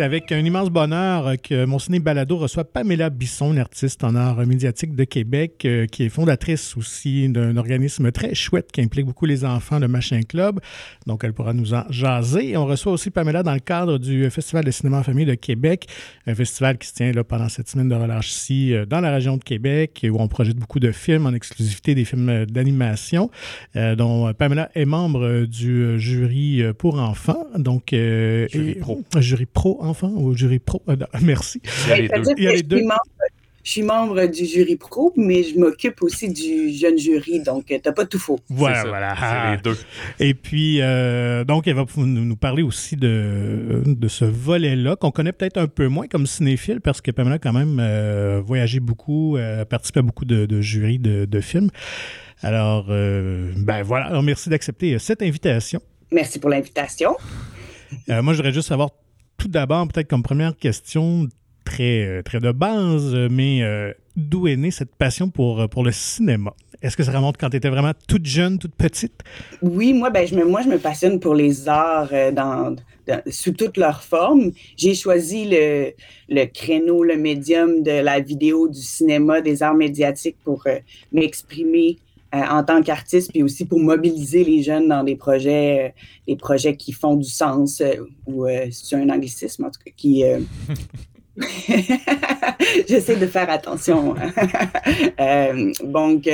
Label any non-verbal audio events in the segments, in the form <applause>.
C'est avec un immense bonheur que mon ciné balado reçoit Pamela Bisson, une artiste en art médiatique de Québec, euh, qui est fondatrice aussi d'un organisme très chouette qui implique beaucoup les enfants, le Machin Club. Donc, elle pourra nous en jaser. on reçoit aussi Pamela dans le cadre du Festival de cinéma en famille de Québec, un festival qui se tient là, pendant cette semaine de relâche ici euh, dans la région de Québec, où on projette beaucoup de films en exclusivité, des films d'animation, euh, dont Pamela est membre du jury pour enfants. Donc, jury pro. Jury pro enfant ou jury pro? Euh, <laughs> merci. Il y a les deux. Je suis membre du jury pro, mais je m'occupe aussi du jeune jury, donc euh, t'as pas tout faux. Voilà, voilà. C'est les deux. Et puis, euh, donc, elle va nous parler aussi de, de ce volet-là, qu'on connaît peut-être un peu moins comme cinéphile, parce que Pamela a quand même voyagé beaucoup, participé à beaucoup de, de jurys de, de, films. Alors, ben voilà. Alors, merci d'accepter cette invitation. Merci pour l'invitation. moi, je voudrais juste savoir tout d'abord, peut-être comme première question très, euh, très de base, mais euh, d'où est née cette passion pour, euh, pour le cinéma? Est-ce que ça remonte quand tu étais vraiment toute jeune, toute petite? Oui, moi, ben, je me, moi, je me passionne pour les arts dans, sous toutes leurs formes. J'ai choisi le, le, créneau, le médium de la vidéo, du cinéma, des arts médiatiques pour m'exprimer euh, en tant qu'artiste, puis aussi pour mobiliser les jeunes dans des projets, euh, des projets qui font du sens, euh, ou c'est un anglicisme en tout cas, qui... <laughs> J'essaie de faire attention. <laughs> donc,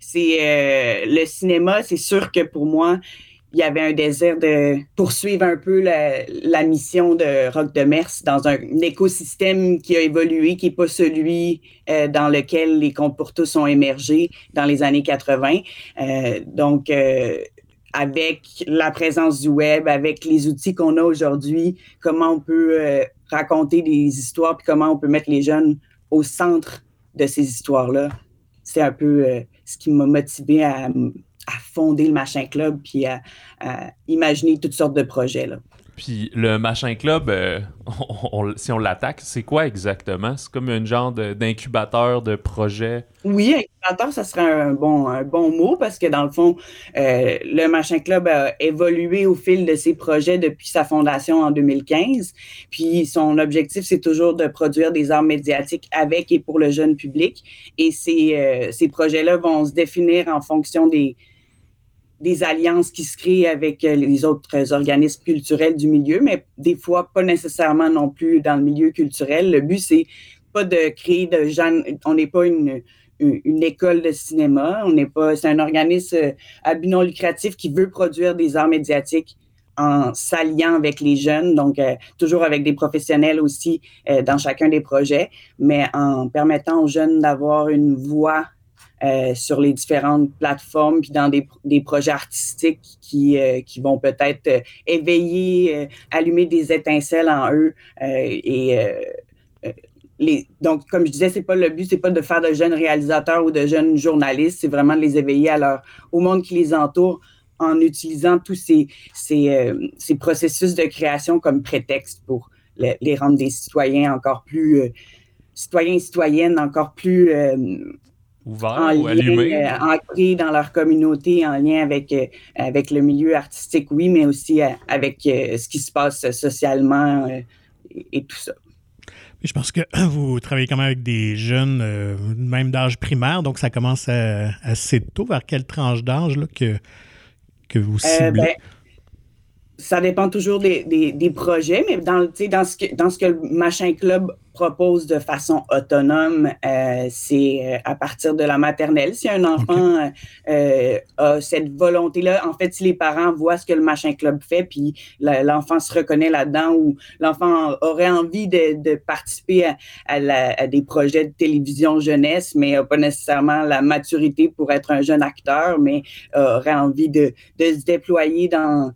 c'est le cinéma, c'est sûr que pour moi, il y avait un désir de poursuivre un peu la, mission de Rock de Mers dans un, écosystème qui a évolué, qui n'est pas celui euh, dans lequel les contes pour tous ont émergé dans les années 80. Euh, donc, euh, avec la présence du web, avec les outils qu'on a aujourd'hui, comment on peut raconter des histoires, puis comment on peut mettre les jeunes au centre de ces histoires-là. C'est un peu ce qui m'a motivé à à fonder le Machin Club puis à, imaginer toutes sortes de projets. Là. Puis le Machin Club, euh, <laughs> si on l'attaque, c'est quoi exactement? C'est comme un genre d'incubateur de, projets? Oui, incubateur, ça serait un bon, un bon mot parce que dans le fond, euh, le Machin Club a évolué au fil de ses projets depuis sa fondation en 2015. Puis son objectif, c'est toujours de produire des arts médiatiques avec et pour le jeune public. Et ces, euh, ces projets-là vont se définir en fonction des, des alliances qui se créent avec euh, les autres organismes culturels du milieu, mais des fois pas nécessairement non plus dans le milieu culturel. Le but, c'est pas de créer de gens, on n'est pas une, une, école de cinéma, on n'est pas, c'est un organisme euh, à but lucratif qui veut produire des arts médiatiques en s'alliant avec les jeunes, donc euh, toujours avec des professionnels aussi dans chacun des projets, mais en permettant aux jeunes d'avoir une voix euh, sur les différentes plateformes, puis dans des, des projets artistiques qui, euh, qui vont peut-être euh, éveiller, allumer des étincelles en eux. et les, donc, comme je disais, c'est pas le but, c'est pas de faire de jeunes réalisateurs ou de jeunes journalistes, c'est vraiment de les éveiller à leur, au monde qui les entoure en utilisant tous ces, ces, ces processus de création comme prétexte pour les rendre des citoyens encore plus, citoyens et citoyennes encore plus ouvert ou allumé? Euh, ancré dans leur communauté, en lien avec, euh, avec le milieu artistique, oui, mais aussi euh, avec ce qui se passe socialement et, tout ça. Je pense que <clears throat> vous travaillez quand même avec des jeunes, même d'âge primaire, donc ça commence assez tôt. Vers quelle tranche d'âge que, que vous ciblez? Ben, ça dépend toujours des, des, projets, mais dans, dans, ce que, dans ce que le Machin Club propose de façon autonome, euh, c'est euh, à partir de la maternelle. Si un enfant euh, a cette volonté-là, en fait, si les parents voient ce que le Machin Club fait, puis l'enfant se reconnaît là-dedans ou l'enfant aurait envie de, de participer à, à, des projets de télévision jeunesse, mais n'a pas nécessairement la maturité pour être un jeune acteur, mais aurait envie de, de se déployer dans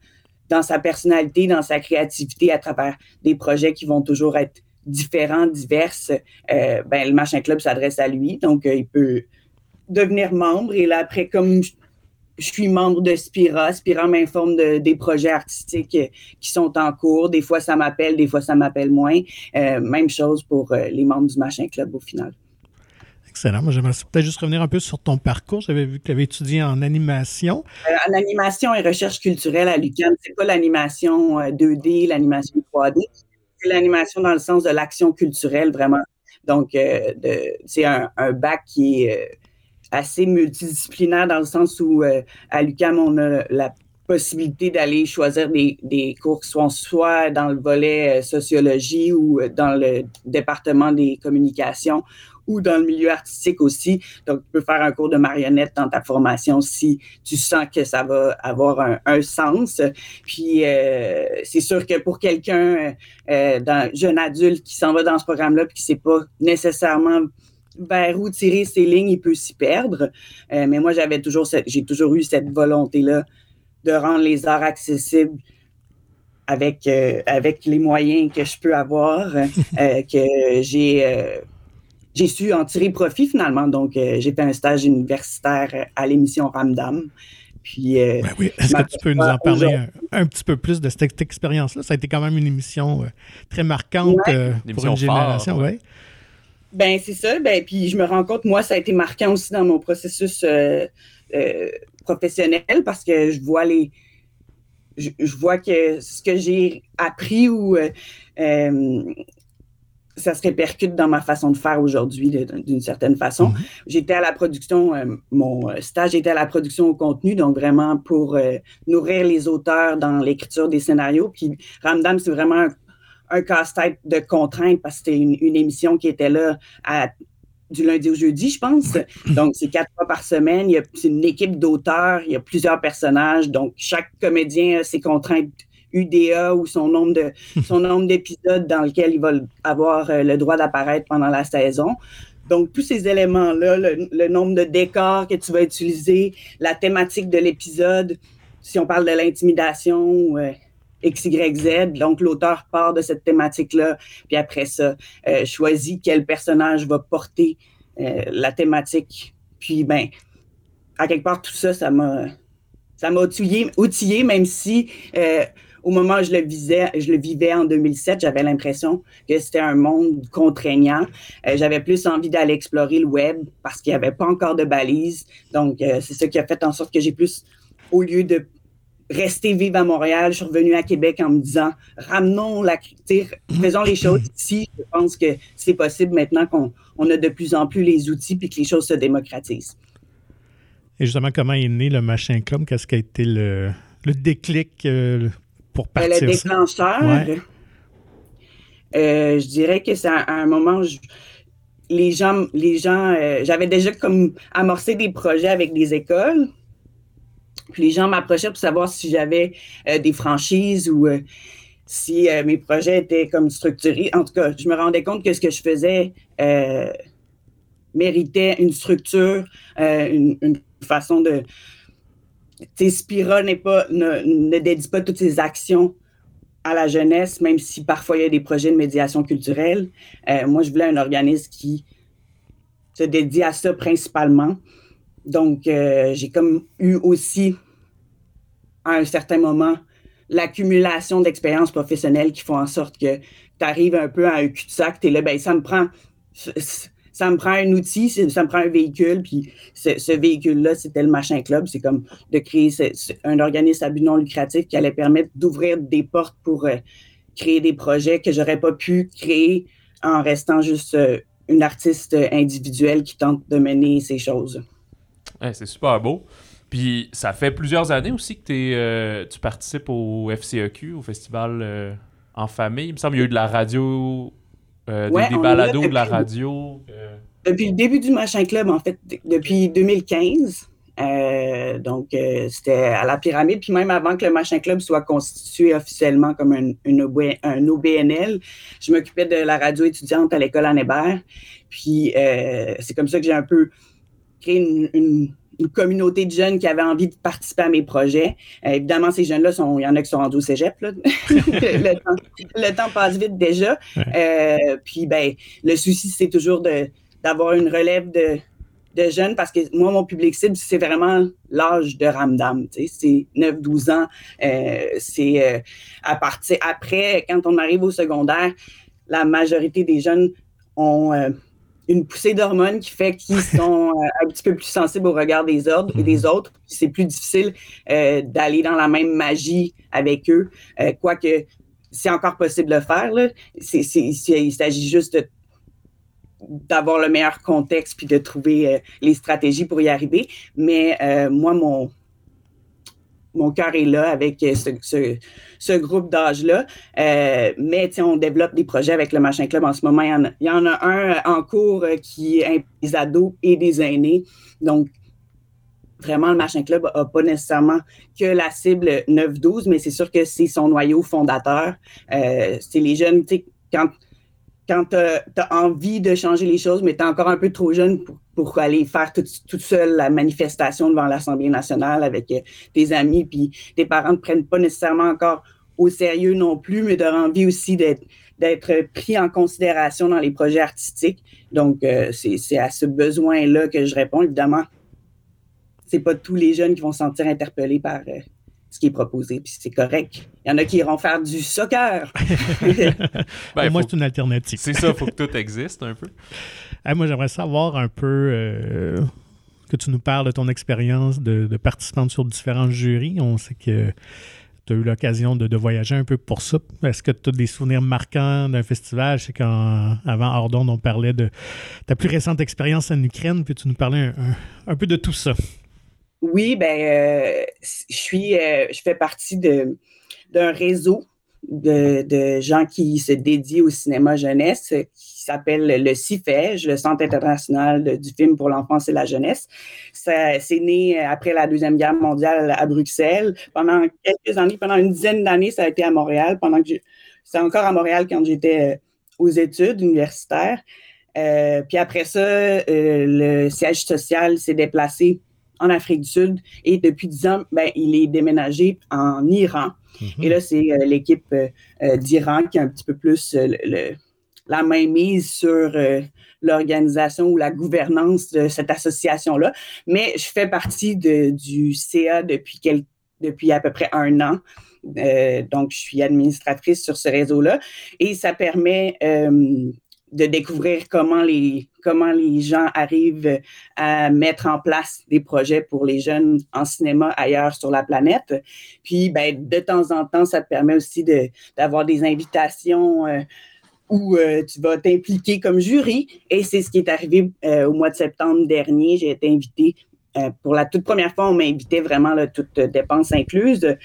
dans sa personnalité, dans sa créativité à travers des projets qui vont toujours être différents, diverses, euh, ben, le Machin Club s'adresse à lui. Donc, euh, il peut devenir membre. Et là, après, comme je, suis membre de Spira, Spira m'informe de, des projets artistiques euh, qui sont en cours. Des fois, ça m'appelle, des fois, ça m'appelle moins. même chose pour les membres du Machin Club au final. Excellent. Moi, j'aimerais peut-être juste revenir un peu sur ton parcours. J'avais vu que tu avais étudié en animation. en animation et recherche culturelle à l'UQAM. C'est pas l'animation 2D, l'animation 3D. l'animation dans le sens de l'action culturelle, vraiment. Donc, euh, c'est un, bac qui est euh, assez multidisciplinaire dans le sens où à l'UQAM, on a la possibilité d'aller choisir des, des, cours qui sont soit dans le volet sociologie ou dans le département des communications ou dans le milieu artistique aussi. Donc, tu peux faire un cours de marionnette dans ta formation si tu sens que ça va avoir un, sens. Puis, euh, c'est sûr que pour quelqu'un, euh, jeune adulte qui s'en va dans ce programme-là et qui ne sait pas nécessairement vers où tirer ses lignes, il peut s'y perdre. Euh, mais moi, j'avais toujours j'ai toujours eu cette volonté-là de rendre les arts accessibles avec, avec les moyens que je peux avoir, que j'ai j'ai su en tirer profit finalement. Donc, euh, j'ai fait un stage universitaire à l'émission Ramdam. Puis, euh, ben oui. Est-ce que tu peux nous en parler un, petit peu plus de cette expérience-là? Ça a été quand même une émission euh, très marquante pour une génération. Ouais. Ben, c'est ça. Ben, puis je me rends compte, moi, ça a été marquant aussi dans mon processus professionnel parce que je vois les. Je, je vois que ce que j'ai appris ou ça se répercute dans ma façon de faire aujourd'hui d'une certaine façon. Mhm. J'étais à la production, euh, mon euh, stage était à la production au contenu, donc vraiment pour euh, nourrir les auteurs dans l'écriture des scénarios. Puis Ramdam, c'est vraiment un, casse-tête de contraintes parce que c'était une, émission qui était là du lundi au jeudi, je pense. Donc, c'est quatre fois par semaine. C'est une équipe d'auteurs, il y a plusieurs personnages. Donc, chaque comédien a ses contraintes UDA ou son nombre de <laughs> son nombre d'épisodes dans lesquels il va avoir euh, le droit d'apparaître pendant la saison. Donc, tous ces éléments-là, le, nombre de décors que tu vas utiliser, la thématique de l'épisode, si on parle de l'intimidation, euh, X, Y, Z, donc l'auteur part de cette thématique-là, puis après ça, euh, choisit quel personnage va porter la thématique. Puis, ben, à quelque part, tout ça, ça m'a ça m'a outillé, outillé, même si au moment où je le, visais, je le vivais en 2007, j'avais l'impression que c'était un monde contraignant. Euh, j'avais plus envie d'aller explorer le web parce qu'il n'y avait pas encore de balises. Donc, euh, c'est ça qui a fait en sorte que j'ai plus, au lieu de rester vivre à Montréal, je suis revenue à Québec en me disant, ramenons la, faisons les choses <clears throat> ici. Je pense que c'est possible maintenant qu'on on a de plus en plus les outils puis que les choses se démocratisent. Et justement, comment est né le Machin Club? Qu'est-ce qui a été le, le déclic, euh, pour ben, Le déclencheur, euh, je dirais que c'est à un moment où les gens, les gens euh, j'avais déjà comme amorcé des projets avec des écoles. Puis les gens m'approchaient pour savoir si j'avais euh, des franchises ou si mes projets étaient comme structurés. En tout cas, je me rendais compte que ce que je faisais méritait une structure, une, façon de, Spira n'est pas, ne, dédie pas toutes ses actions à la jeunesse, même si parfois il y a des projets de médiation culturelle. Euh, moi, je voulais un organisme qui se dédie à ça principalement. Donc, euh, j'ai comme eu aussi, à un certain moment, l'accumulation d'expériences professionnelles qui font en sorte que tu arrives un peu à un cul-de-sac, tu es là, ben, ça me prend ça me prend un outil, ça me prend un véhicule, puis ce, véhicule-là, c'était le Machin Club. C'est comme de créer un organisme à but non lucratif qui allait permettre d'ouvrir des portes pour euh, créer des projets que j'aurais pas pu créer en restant juste euh, une artiste individuelle qui tente de mener ces choses. c'est super beau. Puis ça fait plusieurs années aussi que euh, tu participes au FCEQ, au festival en famille. Il me semble qu'il y a eu de la radio euh, des, balados de la radio? Euh. Depuis le début du Machin Club, en fait, depuis 2015. Euh, donc, c'était à la pyramide. Puis même avant que le Machin Club soit constitué officiellement comme un, un OBNL, je m'occupais de la radio étudiante à l'école Anne Hébert. Puis c'est comme ça que j'ai un peu créé une une communauté de jeunes qui avaient envie de participer à mes projets. Euh, évidemment, ces jeunes-là, il y en a qui sont rendus au cégep. <laughs> le, temps, passe vite déjà. Euh, puis, ben, le souci, c'est toujours d'avoir une relève de, jeunes parce que moi, mon public cible, c'est vraiment l'âge de Ramdam. C'est 9-12 ans. Euh, c'est à partir après, quand on arrive au secondaire, la majorité des jeunes ont une poussée d'hormones qui fait qu'ils <laughs> sont euh, un petit peu plus sensibles au regard des, ordres, et des mhm. autres. C'est plus difficile euh, d'aller dans la même magie avec eux. Euh, quoique c'est encore possible de le faire. Là. il s'agit juste d'avoir le meilleur contexte puis de trouver les stratégies pour y arriver. Mais moi, mon, mon cœur est là avec euh, ce, groupe d'âge-là. mais on développe des projets avec le Machin Club en ce moment. Il y en a, un en cours qui est des ados et des aînés. Donc, vraiment, le Machin Club n'a pas nécessairement que la cible 9-12, mais c'est sûr que c'est son noyau fondateur. Euh, c'est les jeunes, tu sais, quand, quand tu as, envie de changer les choses, mais tu es encore un peu trop jeune pour, aller faire toute, toute seule la manifestation devant l'Assemblée nationale avec euh, tes amis, puis tes parents ne prennent pas nécessairement encore au sérieux non plus, mais tu as envie aussi d'être d'être pris en considération dans les projets artistiques. Donc, euh, c'est à ce besoin-là que je réponds. Évidemment, c'est pas tous les jeunes qui vont se sentir interpellés par euh, ce qui est proposé, puis c'est correct. Il y en a qui iront faire du soccer. <laughs> <laughs> ben, moi, c'est une alternative. C'est ça, il faut que tout existe un peu. Moi, j'aimerais savoir un peu euh, que tu nous parles de ton expérience de, participante sur différents jurys. On sait que tu as eu l'occasion de, voyager un peu pour ça. Est-ce que tu as des souvenirs marquants d'un festival? Je sais qu'avant Ordon, on parlait de ta plus récente expérience en Ukraine, puis tu nous parlais un peu de tout ça? Oui, ben, euh, je suis, euh, je fais partie d'un réseau de, gens qui se dédient au cinéma jeunesse qui s'appelle le CIFEJ, le Centre international du film pour l'enfance et la jeunesse. C'est né après la Deuxième Guerre mondiale à Bruxelles. Pendant quelques années, pendant une dizaine d'années, ça a été à Montréal. Pendant que c'est encore à Montréal quand j'étais euh, aux études universitaires. puis après ça, le siège social s'est déplacé en Afrique du Sud et depuis 10 ans, ben, il est déménagé en Iran. Mhm. Et là, c'est euh, l'équipe euh, euh, d'Iran qui a un petit peu plus la main mise sur l'organisation ou la gouvernance de cette association-là. Mais je fais partie du CA depuis, depuis à peu près un an. donc, je suis administratrice sur ce réseau-là et ça permet de découvrir comment les, comment les gens arrivent à mettre en place des projets pour les jeunes en cinéma ailleurs sur la planète. Puis, ben, de temps en temps, ça te permet aussi d'avoir des invitations euh, où euh, tu vas t'impliquer comme jury. Et c'est ce qui est arrivé euh, au mois de septembre dernier. J'ai été invitée pour la toute première fois, on m'a invité vraiment là, toutes dépenses incluses.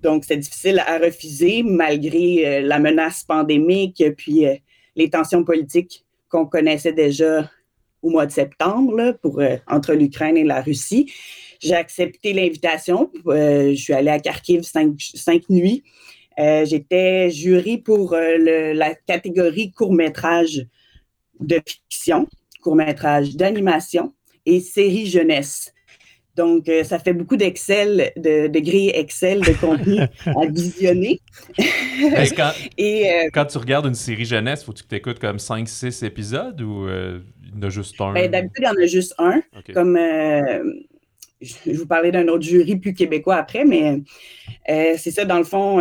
Donc, c'est difficile à refuser malgré la menace pandémique, puis les tensions politiques qu'on connaissait déjà au mois de septembre pour, euh, entre l'Ukraine et la Russie. J'ai accepté l'invitation. Euh, je suis allée à Kharkiv cinq, nuits. Euh, j'étais jury pour la catégorie court-métrage de fiction, court-métrage d'animation et série jeunesse. Donc, euh, ça fait beaucoup d'Excel, de, de grilles Excel de contenu <laughs> à visionner. <laughs> quand, <laughs> Et, euh, quand tu regardes une série jeunesse, faut-tu que tu écoutes comme 5-6 épisodes ou euh, il y en a juste un? Ben, D'habitude, il y en a juste un. Comme je vous parlais d'un autre jury plus québécois après, mais c'est ça, dans le fond,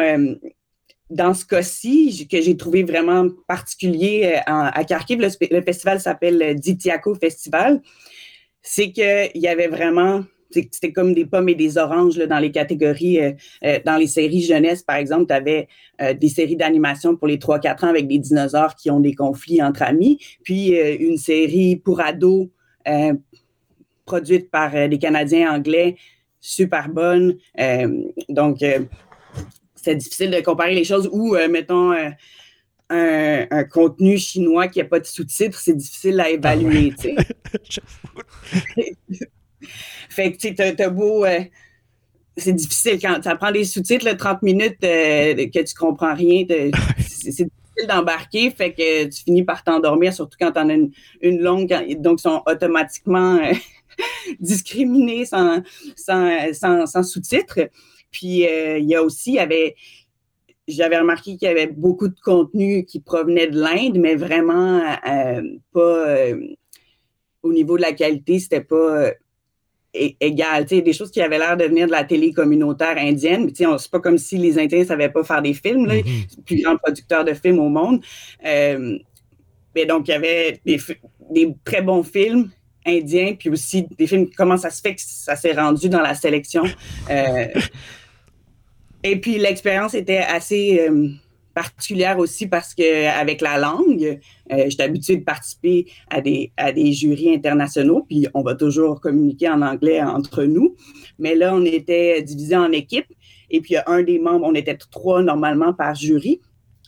dans ce cas-ci, que j'ai trouvé vraiment particulier à Kharkiv, le, le festival s'appelle Ditiako Festival, c'est qu'il y avait vraiment c'était comme des pommes et des oranges dans les catégories. Euh, euh, dans les séries jeunesse, par exemple, tu avais euh, des séries d'animation pour les 3-4 ans avec des dinosaures qui ont des conflits entre amis, puis une série pour ados produite par des Canadiens anglais, super bonne. donc, c'est difficile de comparer les choses ou, mettons, un, contenu chinois qui n'a pas de sous-titres, c'est difficile à évaluer. <laughs> <laughs> Fait que, tu sais, t'as beau. Euh, c'est difficile quand ça prend des sous-titres, 30 minutes euh, que tu comprends rien. <laughs> C'est difficile d'embarquer, fait que tu finis par t'endormir, surtout quand t'en as une, une longue. donc, ils sont automatiquement euh, <laughs> discriminés sans, sans, sans, sous-titres. Puis, il y a aussi, avait j'avais remarqué qu'il y avait beaucoup de contenu qui provenait de l'Inde, mais vraiment pas au niveau de la qualité, c'était pas égal. Des choses qui avaient l'air de venir de la télé communautaire indienne. C'est pas comme si les Indiens ne savaient pas faire des films, là, le plus grand producteur de films au monde. Euh, mais donc, il y avait des, des, très bons films indiens, puis aussi des films. Comment ça se fait que ça s'est rendu dans la sélection? Euh, <laughs> et puis, l'expérience était assez. Euh, particulière aussi parce que avec la langue, euh, j'étais habituée de participer à des, à des jurys internationaux, puis on va toujours communiquer en anglais entre nous. Mais là, on était divisé en équipes, et puis un des membres, on était trois normalement par jury.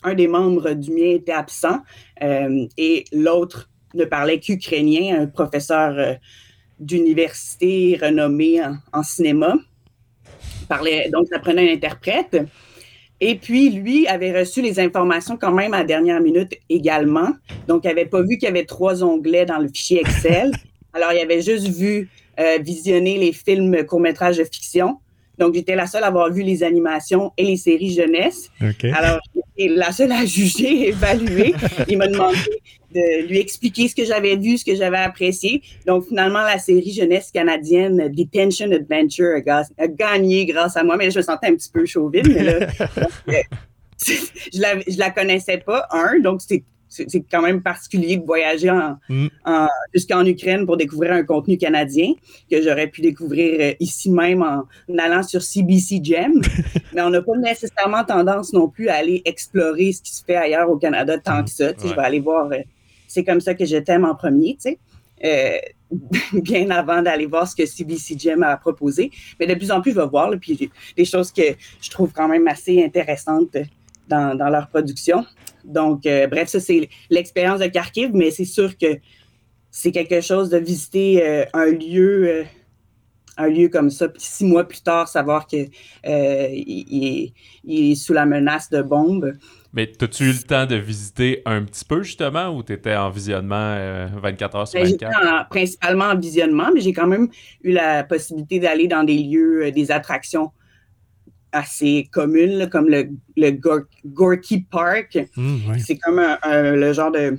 Un des membres du mien était absent, euh, et l'autre ne parlait qu'ukrainien, un professeur euh, d'université renommé en, cinéma. Parlait, donc, ça prenait un interprète. Et puis, lui avait reçu les informations quand même à la dernière minute également. Donc, il n'avait pas vu qu'il y avait trois onglets dans le fichier Excel. <laughs> Alors, il avait juste vu euh, visionner les films courts-métrages de fiction. Donc, j'étais la seule à avoir vu les animations et les séries jeunesse. Alors, j'étais la seule à <laughs> juger, évaluer. Il m'a demandé de lui expliquer ce que j'avais vu, ce que j'avais apprécié. Donc, finalement, la série jeunesse canadienne Detention Adventure a, gagné grâce à moi, mais je me sentais un petit peu chauvine. Mais là, <laughs> <laughs> je, la, je la connaissais pas, un, donc c'est c'est quand même particulier de voyager mm. jusqu'en Ukraine pour découvrir un contenu canadien que j'aurais pu découvrir euh, ici même en, allant sur CBC Gem. <laughs> Mais on n'a pas nécessairement tendance non plus à aller explorer ce qui se fait ailleurs au Canada tant que ça. Je vais aller voir euh, c'est comme ça que je t'aime en premier, tu sais. Euh, <laughs> bien avant d'aller voir ce que CBCGM a proposé. Mais de plus en plus, je vais voir, puis des choses que je trouve quand même assez intéressantes dans, leur production. Donc, euh, bref, ça, c'est l'expérience de Kharkiv, mais c'est sûr que c'est quelque chose de visiter euh, un lieu un lieu comme ça, puis six mois plus tard, savoir qu'il il est, sous la menace de bombes, mais as-tu eu le temps de visiter un petit peu, justement, ou tu étais en visionnement 24 euh, heures sur 24? Ben, j'étais principalement en visionnement, mais j'ai quand même eu la possibilité d'aller dans des lieux, euh, des attractions assez communes, comme le, le Gorky Park. Mmh, C'est comme le genre de,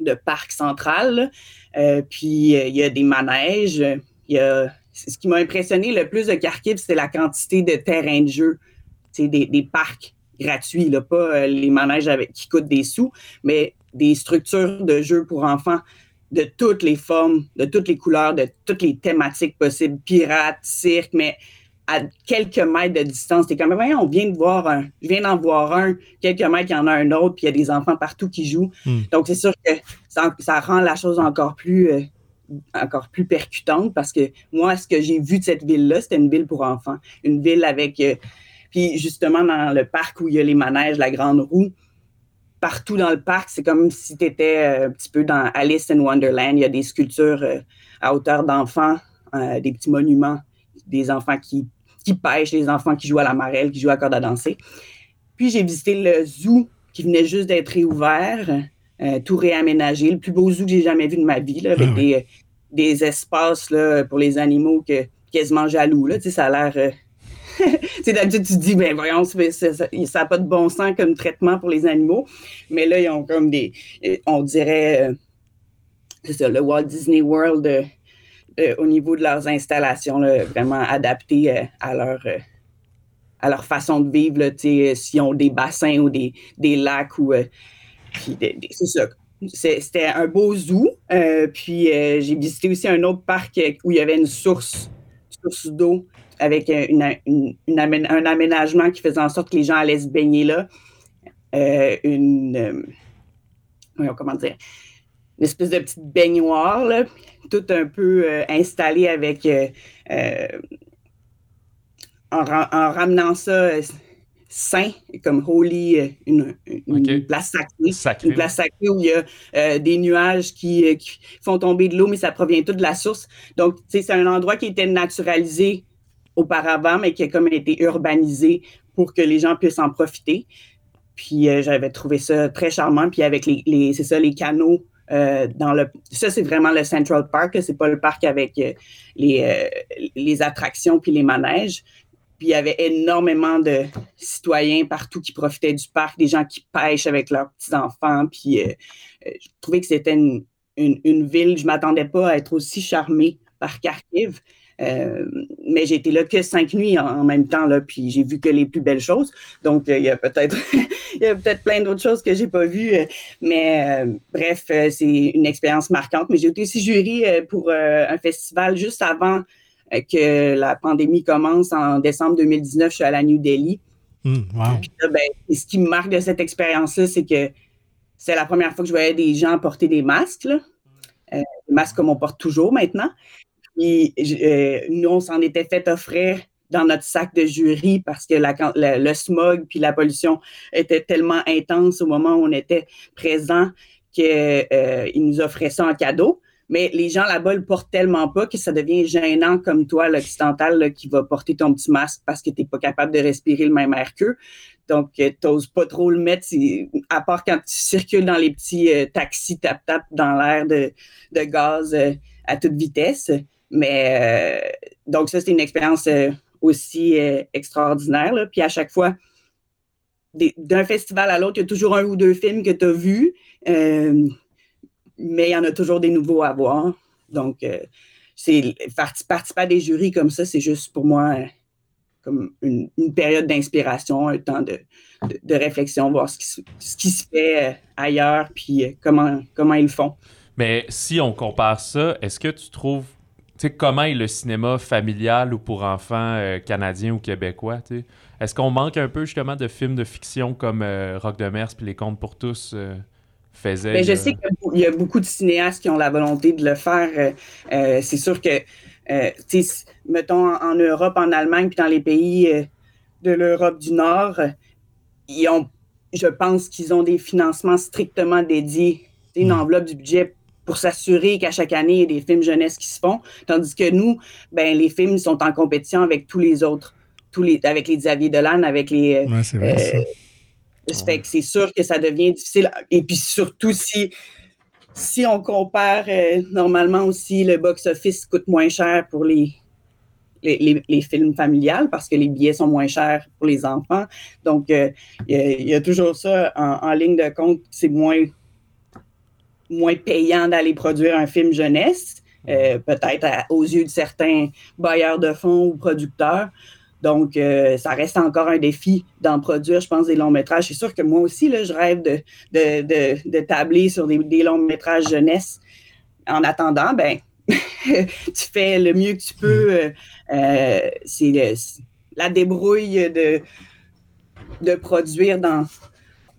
de parc central. Euh, puis il y a des manèges. Il y a, ce qui m'a impressionné le plus de Kharkiv, c'est la quantité de terrains de jeu, des, des parcs gratuit, là, pas euh, les manèges avec, qui coûtent des sous, mais des structures de jeux pour enfants de toutes les formes, de toutes les couleurs, de toutes les thématiques possibles, pirates, cirque, mais à quelques mètres de distance. T'es comme, on vient de voir un, je viens d'en voir un, quelques mètres, il y en a un autre, puis il y a des enfants partout qui jouent. Hmm. Donc, c'est sûr que ça, rend la chose encore plus, euh, encore plus percutante parce que moi, ce que j'ai vu de cette ville-là, c'était une ville pour enfants. Une ville avec euh, puis justement, dans le parc où il y a les manèges, la grande roue, partout dans le parc, c'est comme si tu étais euh, un petit peu dans Alice in Wonderland. Il y a des sculptures euh, à hauteur d'enfants, euh, des petits monuments, des enfants qui, qui pêchent, des enfants qui jouent à la marelle, qui jouent à corde à danser. Puis j'ai visité le zoo qui venait juste d'être réouvert, tout réaménagé, le plus beau zoo que j'ai jamais vu de ma vie, avec ah des, espaces là, pour les animaux que, quasiment jaloux. Là. Tu sais, ça a l'air <laughs> d'habitude, tu dis, ben voyons, ça n'a pas de bon sens comme traitement pour les animaux. Mais là, ils ont comme des, on dirait, euh, c'est ça, le Walt Disney World euh, euh, au niveau de leurs installations, vraiment adaptées à leur à leur façon de vivre, s'ils ont des bassins ou des, lacs ou c'est ça. C'était un beau zoo. puis j'ai visité aussi un autre parc où il y avait une source, source d'eau avec un aménagement qui faisait en sorte que les gens allaient se baigner là. Euh, une, euh, comment dire, une espèce de petite baignoire, là, tout un peu euh, installé avec, en, ramenant ça saint, comme holy, une, place sacrée, Une place sacrée où il y a des nuages qui, qui, font tomber de l'eau, mais ça provient tout de la source. Donc, c'est un endroit qui était naturalisé auparavant, mais qui a comme été urbanisé pour que les gens puissent en profiter. Puis euh, j'avais trouvé ça très charmant. Puis avec les, c'est ça, les canaux euh, dans le. Ça, c'est vraiment le Central Park. C'est pas le parc avec euh, les, attractions puis les manèges. Puis il y avait énormément de citoyens partout qui profitaient du parc, des gens qui pêchent avec leurs petits-enfants. Puis je trouvais que c'était une, ville. Je m'attendais pas à être aussi charmée par Kharkiv. Euh, mais j'ai été là que cinq nuits en, même temps, là, puis j'ai vu que les plus belles choses. Donc, euh, il y a peut-être <laughs> il y a peut-être plein d'autres choses que j'ai pas vues. Euh, mais bref, c'est une expérience marquante. Mais j'ai été aussi jury pour un festival juste avant que la pandémie commence en décembre 2019. Je suis à la New Delhi. Hmm, ben, ce qui me marque de cette expérience-là, c'est que c'est la première fois que je voyais des gens porter des masques, là. Euh, des masques comme on porte toujours maintenant. Euh, nous, on s'en était fait offrir dans notre sac de jury parce que le smog puis la pollution était tellement intense au moment où on était présent qu'ils euh, nous offraient ça en cadeau. Mais les gens là-bas le portent tellement pas que ça devient gênant comme toi, l'occidental, qui va porter ton petit masque parce que tu n'es pas capable de respirer le même air qu'eux. Donc, euh, tu n'oses pas trop le mettre, à part quand tu circules dans les petits taxis tap-tap dans l'air de, gaz à toute vitesse. Mais donc, ça, c'est une expérience aussi extraordinaire. Puis à chaque fois, d'un festival à l'autre, il y a toujours un ou deux films que tu as vus mais il y en a toujours des nouveaux à voir. Donc, euh, c'est participer à des jurys comme ça, c'est juste pour moi euh, comme une, période d'inspiration, un temps de, réflexion, voir ce qui, se fait euh, ailleurs, puis comment, comment ils le font. Mais si on compare ça, est-ce que tu trouves, sais, comment est le cinéma familial ou pour enfants canadiens ou québécois, Est-ce qu'on manque un peu justement de films de fiction comme Rock de Mers puis Les Contes pour tous mais je sais qu'il y a beaucoup de cinéastes qui ont la volonté de le faire. Euh, euh, c'est sûr que, euh, mettons, en, Europe, en Allemagne, puis dans les pays de l'Europe du Nord, ils ont, je pense qu'ils ont des financements strictement dédiés, une hmm. enveloppe du budget pour s'assurer qu'à chaque année, il y a des films jeunesse qui se font. Tandis que nous, ben, les films sont en compétition avec tous les autres, tous les, avec les Xavier Dolan, avec les. Ouais, fait que c'est sûr que ça devient difficile. Et puis surtout si, si on compare, euh, normalement aussi, le box-office coûte moins cher pour les, les, films familiales parce que les billets sont moins chers pour les enfants. Donc, euh, il y, a toujours ça en, ligne de compte. C'est moins, moins payant d'aller produire un film jeunesse, euh, peut-être aux yeux de certains bailleurs de fonds ou producteurs. Donc, euh, ça reste encore un défi d'en produire, je pense, des longs métrages. C'est sûr que moi aussi, là, je rêve de, de, de, tabler sur des, des, longs métrages jeunesse. En attendant, ben, <laughs> tu fais le mieux que tu peux. Euh, euh, c'est la débrouille de, de produire dans,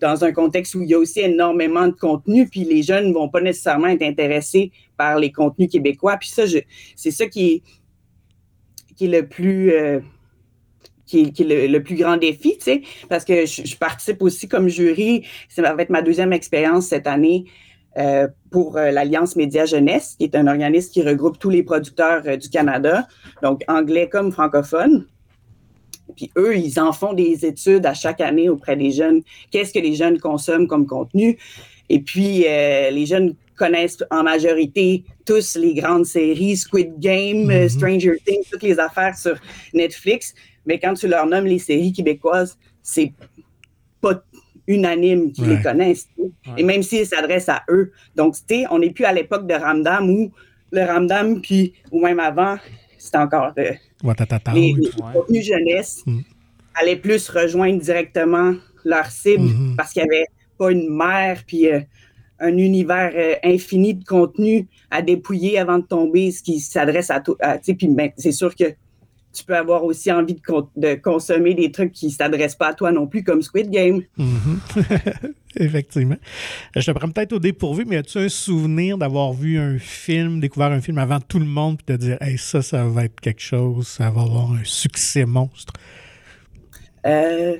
dans un contexte où il y a aussi énormément de contenu, puis les jeunes ne vont pas nécessairement être intéressés par les contenus québécois. Puis ça, c'est ça qui est, le plus qui est, le, plus grand défi, tu sais, parce que je, participe aussi comme jury. Ça va être ma deuxième expérience cette année euh, pour euh, l'Alliance Média Jeunesse, qui est un organisme qui regroupe tous les producteurs euh, du Canada, donc anglais comme francophone. Puis eux, ils en font des études à chaque année auprès des jeunes. Qu'est-ce que les jeunes consomment comme contenu? Et puis, les jeunes connaissent en majorité tous les grandes séries, Squid Game, mm-hmm. Stranger Things, toutes les affaires sur Netflix mais quand tu leur nommes les séries québécoises, c'est pas unanime qu'ils les connaissent. Et même s'ils s'adressent à eux. Donc, tu sais, on n'est plus à l'époque de Ramdam où le Ramdam, puis, ou même avant, c'était encore euh, les, les jeunesse mm. allaient plus rejoindre directement leur cible mm-hmm. parce qu'il n'y avait pas une mère, puis euh, un univers euh, infini de contenu à dépouiller avant de tomber, ce qui s'adresse à tout. Puis ben, c'est sûr que tu peux avoir aussi envie de, consommer des trucs qui ne s'adressent pas à toi non plus, comme Squid Game. Mm-hmm. <laughs> Effectivement. Je te prends peut-être au dépourvu, mais as-tu un souvenir d'avoir vu un film, découvert un film avant tout le monde, puis de dire, hey, ça, ça va être quelque chose, ça va avoir un succès monstre? Euh,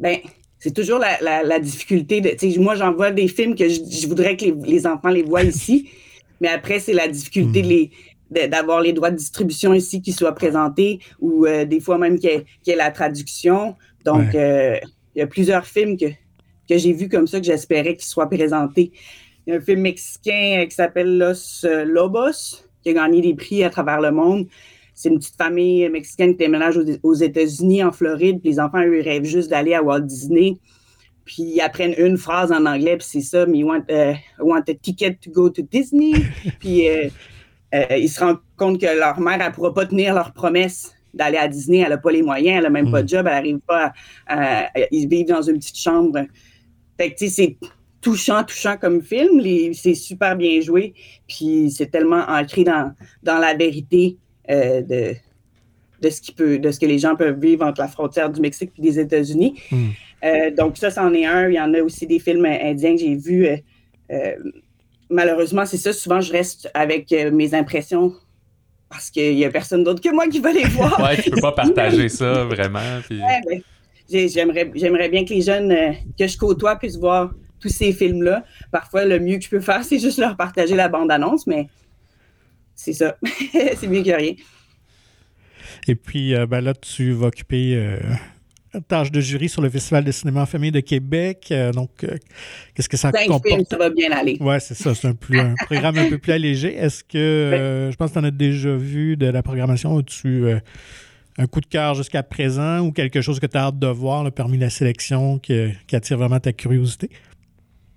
ben, c'est toujours la, difficulté de. Moi, j'envoie des films que je, voudrais que les, enfants les voient ici, <laughs> mais après, c'est la difficulté de mm. les d'avoir les droits de distribution ici qui soient présentés ou euh, des fois même qu'il y, ait la traduction. Donc, euh, il y a plusieurs films que, que j'ai vus comme ça que j'espérais qu'ils soient présentés. Il y a un film mexicain euh, qui s'appelle Los Lobos qui a gagné des prix à travers le monde. C'est une petite famille mexicaine qui déménage aux, États-Unis, en Floride, puis les enfants, eux, rêvent juste d'aller à Walt Disney. Puis ils apprennent une phrase en anglais, puis c'est ça, mais want, want a ticket to go to Disney? <laughs> puis euh, ils se rendent compte que leur mère, elle ne pourra pas tenir leur promesse d'aller à Disney. Elle n'a pas les moyens, elle n'a même pas de mm. job, elle n'arrive pas à, Ils vivent dans une petite chambre. Fait que, tu sais, c'est touchant, touchant comme film. C'est super bien joué. Puis c'est tellement ancré dans, dans la vérité euh, de, de ce qui peut, de ce que les gens peuvent vivre entre la frontière du Mexique et des États-Unis. Hmm. Euh, donc ça, c'en est un. Il y en a aussi des films indiens que j'ai vus. Euh, malheureusement, c'est ça. Souvent, je reste avec mes impressions parce qu'il n'y a personne d'autre que moi qui va les voir. ouais, tu peux pas partager ça <laughs> vraiment. Ben, j'aimerais, j'aimerais bien que les jeunes que je côtoie puissent voir tous ces films-là. Parfois, le mieux que je peux faire, c'est juste leur partager la bande-annonce, mais c'est ça. <laughs> c'est mieux que rien. Et puis, euh, ben là, tu vas occuper euh, tâche de jury sur le Festival de cinéma en famille de Québec. Euh, donc, qu'est-ce que ça comporte? ça va bien aller. Oui, c'est ça. C'est un, un programme un peu plus allégé. Est-ce que, <laughs> je pense que tu en as déjà vu de la programmation, as-tu un coup de cœur jusqu'à présent ou quelque chose que tu as hâte de voir parmi la sélection qui attire vraiment ta curiosité?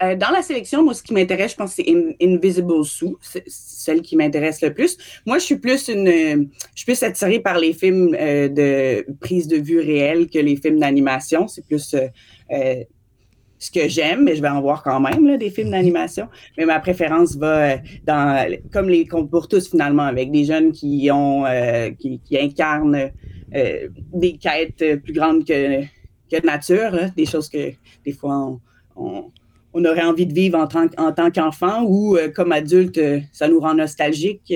Euh, dans la sélection, moi, ce qui m'intéresse, je pense, c'est Invisible Sue, celle qui m'intéresse le plus. Moi, je suis plus une, je suis plus attirée par les films euh, de prise de vue réelle que les films d'animation. C'est plus euh, ce que j'aime, mais je vais en voir quand même des films d'animation. Mais ma préférence va dans, comme les pour tous finalement, avec des jeunes qui ont, qui, incarnent des quêtes plus grandes que que nature, des choses que des fois on aurait envie de vivre en tant, en tant qu'enfant ou euh, comme adulte, euh, ça nous rend nostalgique.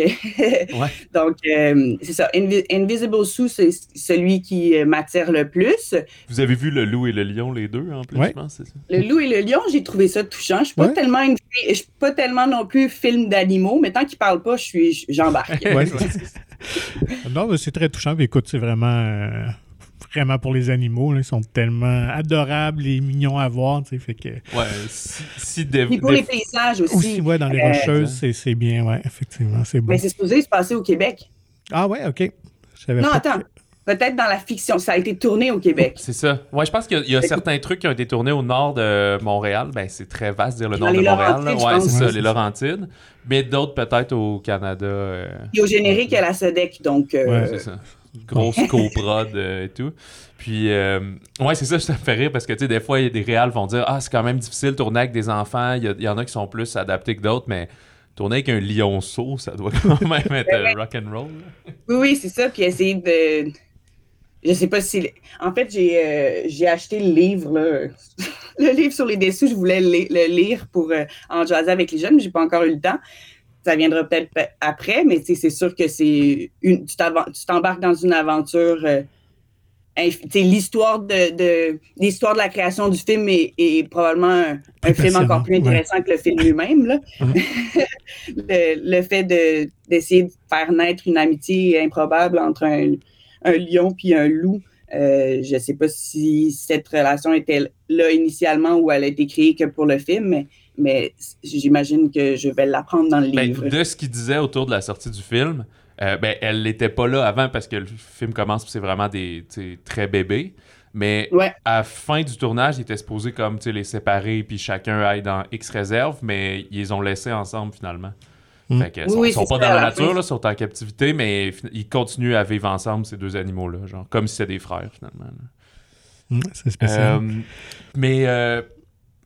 <laughs> Donc, euh, c'est ça. Invisible Sue, c'est celui qui m'attire le plus. Vous avez vu Le Loup et le Lion, les deux, en plus, je pense, c'est ça? Le Loup et le Lion, j'ai trouvé ça touchant. Je suis pas tellement je suis pas tellement non plus film d'animaux, mais tant qu'ils parlent pas, je suis j'embarque. <laughs> non, mais c'est très touchant. écoute, c'est vraiment vraiment pour les animaux. Ils sont tellement adorables et mignons à voir. Fait que... Ouais, si, pour les paysages aussi. Aussi, ouais, dans les euh, rocheuses, c'est bien, ouais, effectivement, c'est bon. Mais c'est supposé se passer au Québec. Ah ouais, OK. Non, attends. Peut-être dans la fiction. Ça a été tourné au Québec. C'est ça. Ouais, je pense qu'il y a, certains trucs qui ont été tournés au nord de Montréal. Ben, c'est très vaste dire le nord de Montréal. Ouais, c'est ça, les Laurentides. Mais d'autres peut-être au Canada. Euh... Et au générique, il y a la SEDEC, donc. Euh, ouais, c'est ça grosse coprod et tout. Puis, euh, ouais, c'est ça, ça me fait rire parce que, tu sais, des fois, il y a des réals vont dire Ah, c'est quand même difficile de tourner avec des enfants. Il y, en a qui sont plus adaptés que d'autres, mais tourner avec un lionceau, ça doit <laughs> quand même être euh, rock and roll. Oui, oui, c'est ça. Puis essayer de. Je sais pas si. En fait, j'ai euh, acheté le livre, là. <laughs> le livre sur les dessous. Je voulais le, lire pour en jaser avec les jeunes, mais j'ai pas encore eu le temps ça viendra peut-être après, mais c'est sûr que c'est une, tu t'embarques dans une aventure. Euh, l'histoire de, l'histoire de la création du film est, probablement un, film encore plus intéressant que le film lui-même. <laughs> le, fait d'essayer de faire naître une amitié improbable entre un, lion puis un loup. Euh, je ne sais pas si cette relation était là initialement ou elle a été créée que pour le film, mais mais j'imagine que je vais l'apprendre dans le ben, livre. de ce qu'il disait autour de la sortie du film, euh, ben, elle n'était pas là avant parce que le film commence c'est vraiment des très bébés. Mais à la fin du tournage, ils étaient supposés comme les séparer puis chacun aille dans X réserve, mais ils les ont laissés ensemble finalement. Hmm. Fait que, ils sont pas dans la nature, ils sont en captivité, mais ils continuent à vivre ensemble, ces deux animaux-là, genre comme si c'était des frères finalement. Hmm, c'est spécial. Euh, mais euh,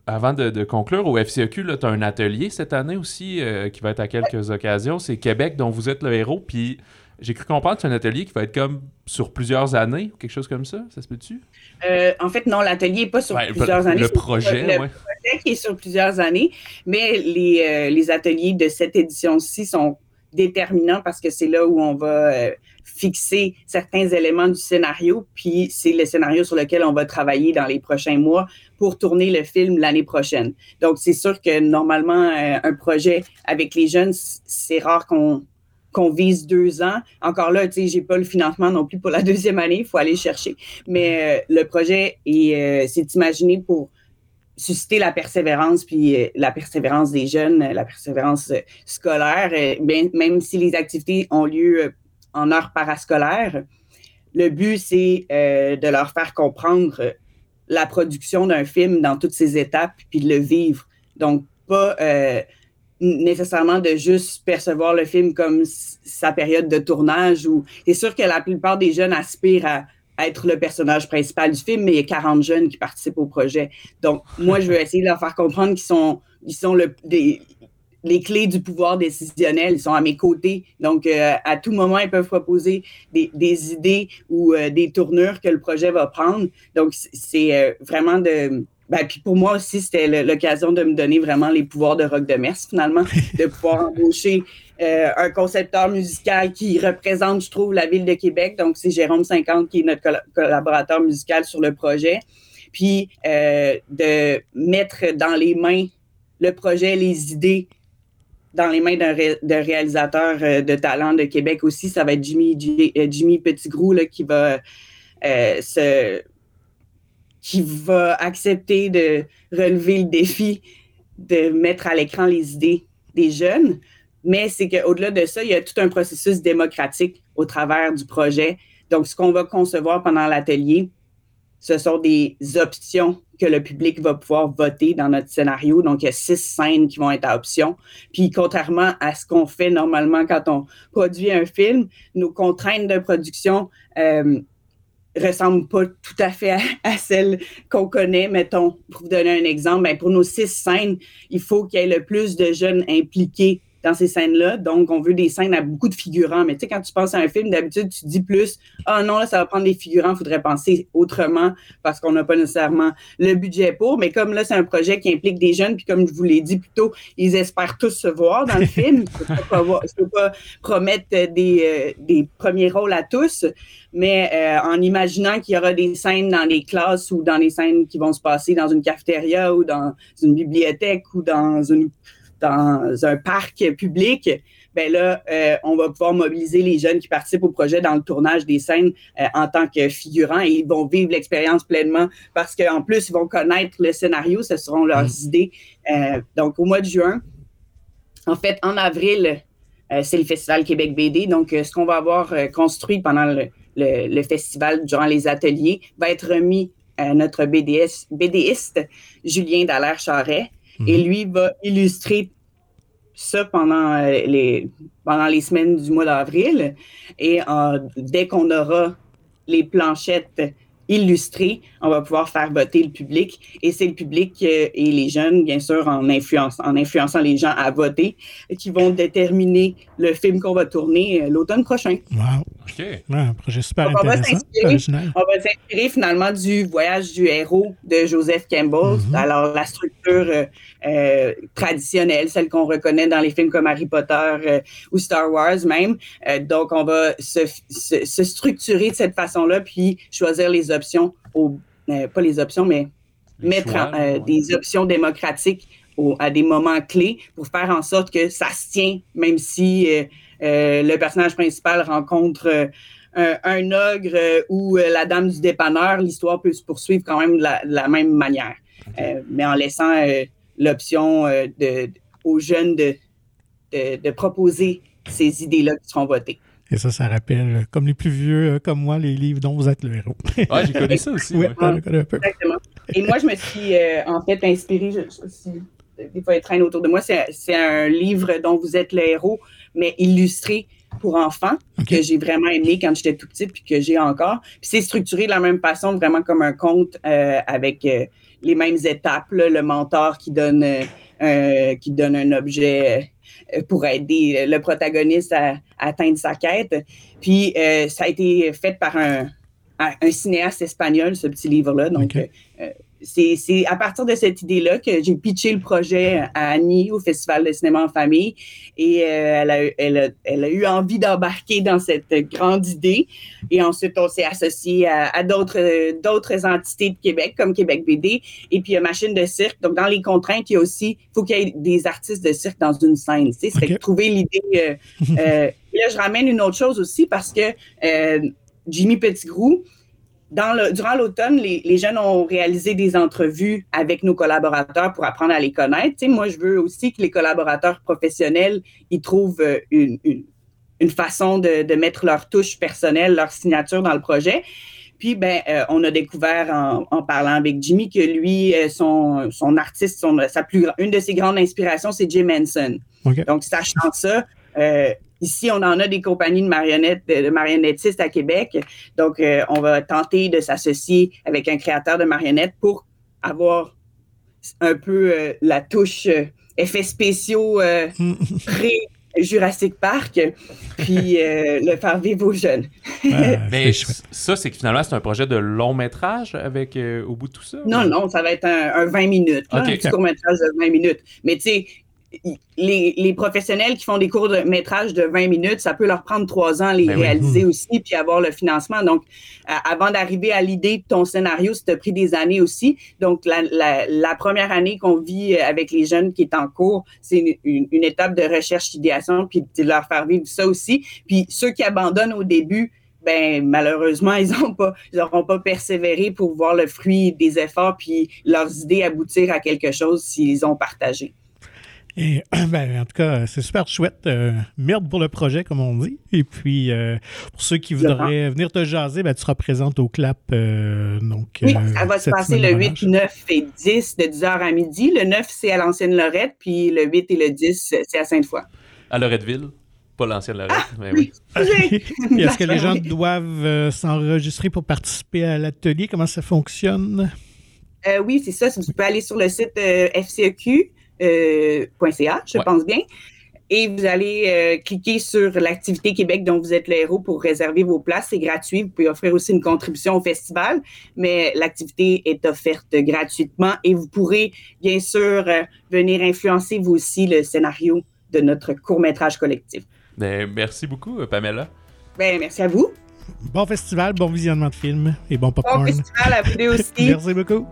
avant de, conclure, au FCEQ, tu as un atelier cette année aussi euh, qui va être à quelques occasions. C'est Québec dont vous êtes le héros. Puis j'ai cru comprendre que c'est un atelier qui va être comme sur plusieurs années ou quelque chose comme ça. Ça se peut-tu? Euh, en fait, non, l'atelier n'est pas sur plusieurs années. Le projet, Le projet qui est sur plusieurs années. Mais les, euh, les ateliers de cette édition-ci sont déterminants parce que c'est là où on va fixer certains éléments du scénario, puis c'est le scénario sur lequel on va travailler dans les prochains mois pour tourner le film l'année prochaine. Donc, c'est sûr que normalement, euh, un projet avec les jeunes, c'est rare qu'on vise deux ans. Encore là, tu sais, j'ai pas le financement non plus pour la <laughs> deuxième année, il faut aller chercher. Mais euh, le projet est, euh, c'est imaginé pour susciter la persévérance, puis la persévérance des jeunes, la persévérance scolaire, même si les activités ont lieu en heures parascolaires. Le but, c'est euh, de leur faire comprendre la production d'un film dans toutes ses étapes, puis de le vivre. Donc, pas euh, nécessairement de juste percevoir le film comme sa période de tournage. Ou... C'est sûr que la plupart des jeunes aspirent à, être le personnage principal du film, mais il y a 40 jeunes qui participent au projet. Donc, moi, je veux essayer de leur faire comprendre qu'ils sont, ils sont les clés du pouvoir décisionnel. Ils sont à mes côtés. Donc, euh, à tout moment, ils peuvent proposer des, des idées ou euh, des tournures que le projet va prendre. Donc, c'est euh, vraiment de. Ben, puis pour moi aussi, c'était l'occasion de me donner vraiment les pouvoirs de Rock de Mers, finalement, de <laughs> pouvoir embaucher un concepteur musical qui représente, je trouve, la ville de Québec. Donc, c'est Jérôme 50 qui est notre collaborateur musical sur le projet. Puis, de mettre dans les mains le projet, les idées dans les mains d'un réalisateur euh, de talent de Québec aussi. Ça va être Jimmy, euh, Jimmy Petitgrou là, qui va euh, se qui va accepter de relever le défi de mettre à l'écran les idées des jeunes. Mais c'est qu'au-delà de ça, il y a tout un processus démocratique au travers du projet. Donc, ce qu'on va concevoir pendant l'atelier, ce sont des options que le public va pouvoir voter dans notre scénario. Donc, il y a six scènes qui vont être à option. Puis, contrairement à ce qu'on fait normalement quand on produit un film, nos contraintes de production euh, ressemblent pas tout à fait à, celles qu'on connaît. Mettons, pour vous donner un exemple, ben, pour nos six scènes, il faut qu'il y ait le plus de jeunes impliqués dans ces scènes-là. Donc, on veut des scènes à beaucoup de figurants. Mais tu sais, quand tu penses à un film, d'habitude, tu dis plus Ah non, là, ça va prendre des figurants, il faudrait penser autrement parce qu'on n'a pas nécessairement le budget pour. Mais comme là, c'est un projet qui implique des jeunes, puis comme je vous l'ai dit plus tôt, ils espèrent tous se voir dans le film. Je ne peux, pas promettre des, euh, des, premiers rôles à tous, mais euh, en imaginant qu'il y aura des scènes dans les classes ou dans les scènes qui vont se passer dans une cafétéria ou dans une bibliothèque ou dans une dans un parc public, ben là, euh, on va pouvoir mobiliser les jeunes qui participent au projet dans le tournage des scènes euh, en tant que figurants et ils vont vivre l'expérience pleinement parce qu'en plus, ils vont connaître le scénario, ce seront leurs mm. idées. Euh, donc, au mois de juin, en fait, en avril, c'est le Festival Québec BD. Donc, ce qu'on va avoir construit pendant le, festival durant les ateliers va être remis à notre BDS, BDiste, Julien Dallaire-Charret. Et mhm. lui va illustrer ça pendant euh, les, pendant les semaines du mois d'avril. Et euh, dès qu'on aura les planchettes illustré, on va pouvoir faire voter le public. Et c'est le public euh, et les jeunes, bien sûr, en, influence, en influençant les gens à voter, qui vont déterminer le film qu'on va tourner euh, l'automne prochain. Wow! OK. un projet super intéressant. On va s'inspirer finalement du voyage du héros de Joseph Campbell. Mm-hmm. Alors, la structure euh, traditionnelle, celle qu'on reconnaît dans les films comme Harry Potter ou Star Wars même. donc, on va se, se, se, structurer de cette façon-là, puis choisir les options, euh, pas les options, mais mettre euh, des options démocratiques à des moments clés pour faire en sorte que ça se tient, même si euh, le personnage principal rencontre un, ogre ou la dame du dépanneur, l'histoire peut se poursuivre quand même de la, même manière, mais en laissant l'option aux jeunes de, de proposer ces idées-là qui seront votées. Et ça, ça rappelle, comme les plus vieux euh, comme moi, les livres dont vous êtes le héros. <laughs> ouais, j'ai connu ça aussi. Oui, un peu. Exactement. Et moi, je me suis euh, en fait inspirée, je, des fois, il traîne autour de moi, c'est un livre dont vous êtes le héros, mais illustré pour enfants, que j'ai vraiment aimé quand j'étais tout petit, puis que j'ai encore. Puis c'est structuré de la même façon, vraiment comme un conte euh, avec les mêmes étapes, le mentor qui donne, qui donne un objet euh, pour aider le protagoniste à, atteindre sa quête. Puis euh, ça a été fait par un, un, cinéaste espagnol, ce petit livre-là. Donc, euh, c'est à partir de cette idée-là que j'ai pitché le projet à Annie au Festival de cinéma en famille et euh, elle, a, elle, elle, a, eu envie d'embarquer dans cette grande idée. Et ensuite, on s'est associé à, d'autres entités de Québec, comme Québec BD, et puis Machine de cirque. Donc, dans les contraintes, il y a aussi, il faut qu'il y ait des artistes de cirque dans une scène. Tu sais, c'est trouver l'idée. Euh, euh, <laughs> là, je ramène une autre chose aussi parce que Jimmy Petitgrou, durant l'automne, les, jeunes ont réalisé des entrevues avec nos collaborateurs pour apprendre à les connaître. moi, je veux aussi que les collaborateurs professionnels y trouvent euh, une, façon de, mettre leur touche personnelle, leur signature dans le projet. Puis, ben, euh, on a découvert en, parlant avec Jimmy que lui, euh, son, son artiste, son, sa plus, une de ses grandes inspirations, c'est Jim Henson. Donc, sachant ça, Ici, on en a des compagnies de marionnettes, de marionnettistes à Québec. Donc, euh, on va tenter de s'associer avec un créateur de marionnettes pour avoir un peu euh, la touche effets spéciaux <laughs> pré Jurassic Park, puis le faire vivre aux jeunes. <laughs> Mais ça, c'est que finalement, c'est un projet de long métrage avec au bout de tout ça? Non, non, ça va être un, 20 minutes, un petit court métrage de 20 minutes. Mais tu sais, les, professionnels qui font des courts de métrage de 20 minutes, ça peut leur prendre trois ans à les ben réaliser aussi, puis avoir le financement. Donc, avant d'arriver à l'idée de ton scénario, ça t'a pris des années aussi. Donc, la, première année qu'on vit avec les jeunes qui est en cours, c'est une, étape de recherche, idéation, puis de leur faire vivre ça aussi. Puis ceux qui abandonnent au début, ben malheureusement, <laughs> ils n'auront pas, pas persévéré pour voir le fruit des efforts puis leurs idées aboutir à quelque chose s'ils ont partagé. Et, <clears throat> ben, en tout cas, c'est super chouette. Euh, merde pour le projet, comme on dit. Et puis, euh, pour ceux qui voudraient venir te jaser, ben, tu seras présente au CLAP. Euh, donc, oui, ça va se passer le 8, 9 et 10 de 10h à midi. Le 9, c'est à l'ancienne Lorette, puis le 8 et le 10, c'est à Sainte-Foy. À Loretteville? Pas l'ancienne Lorette, ah, mais oui. <laughs> <laughs> Est-ce que les gens doivent s'enregistrer pour participer à l'atelier? Comment ça fonctionne? oui, c'est ça. Tu peux aller sur le site FCEQ euh, .ca, je pense bien. Et vous allez euh, cliquer sur l'activité Québec dont vous êtes le héros pour réserver vos places. C'est gratuit. Vous pouvez offrir aussi une contribution au festival, mais l'activité est offerte gratuitement et vous pourrez bien sûr euh, venir influencer vous aussi le scénario de notre court métrage collectif. Ben, merci beaucoup, Pamela. Ben, merci à vous. Bon festival, bon visionnement de film et bon popcorn. Bon festival à vous aussi. <laughs> merci beaucoup.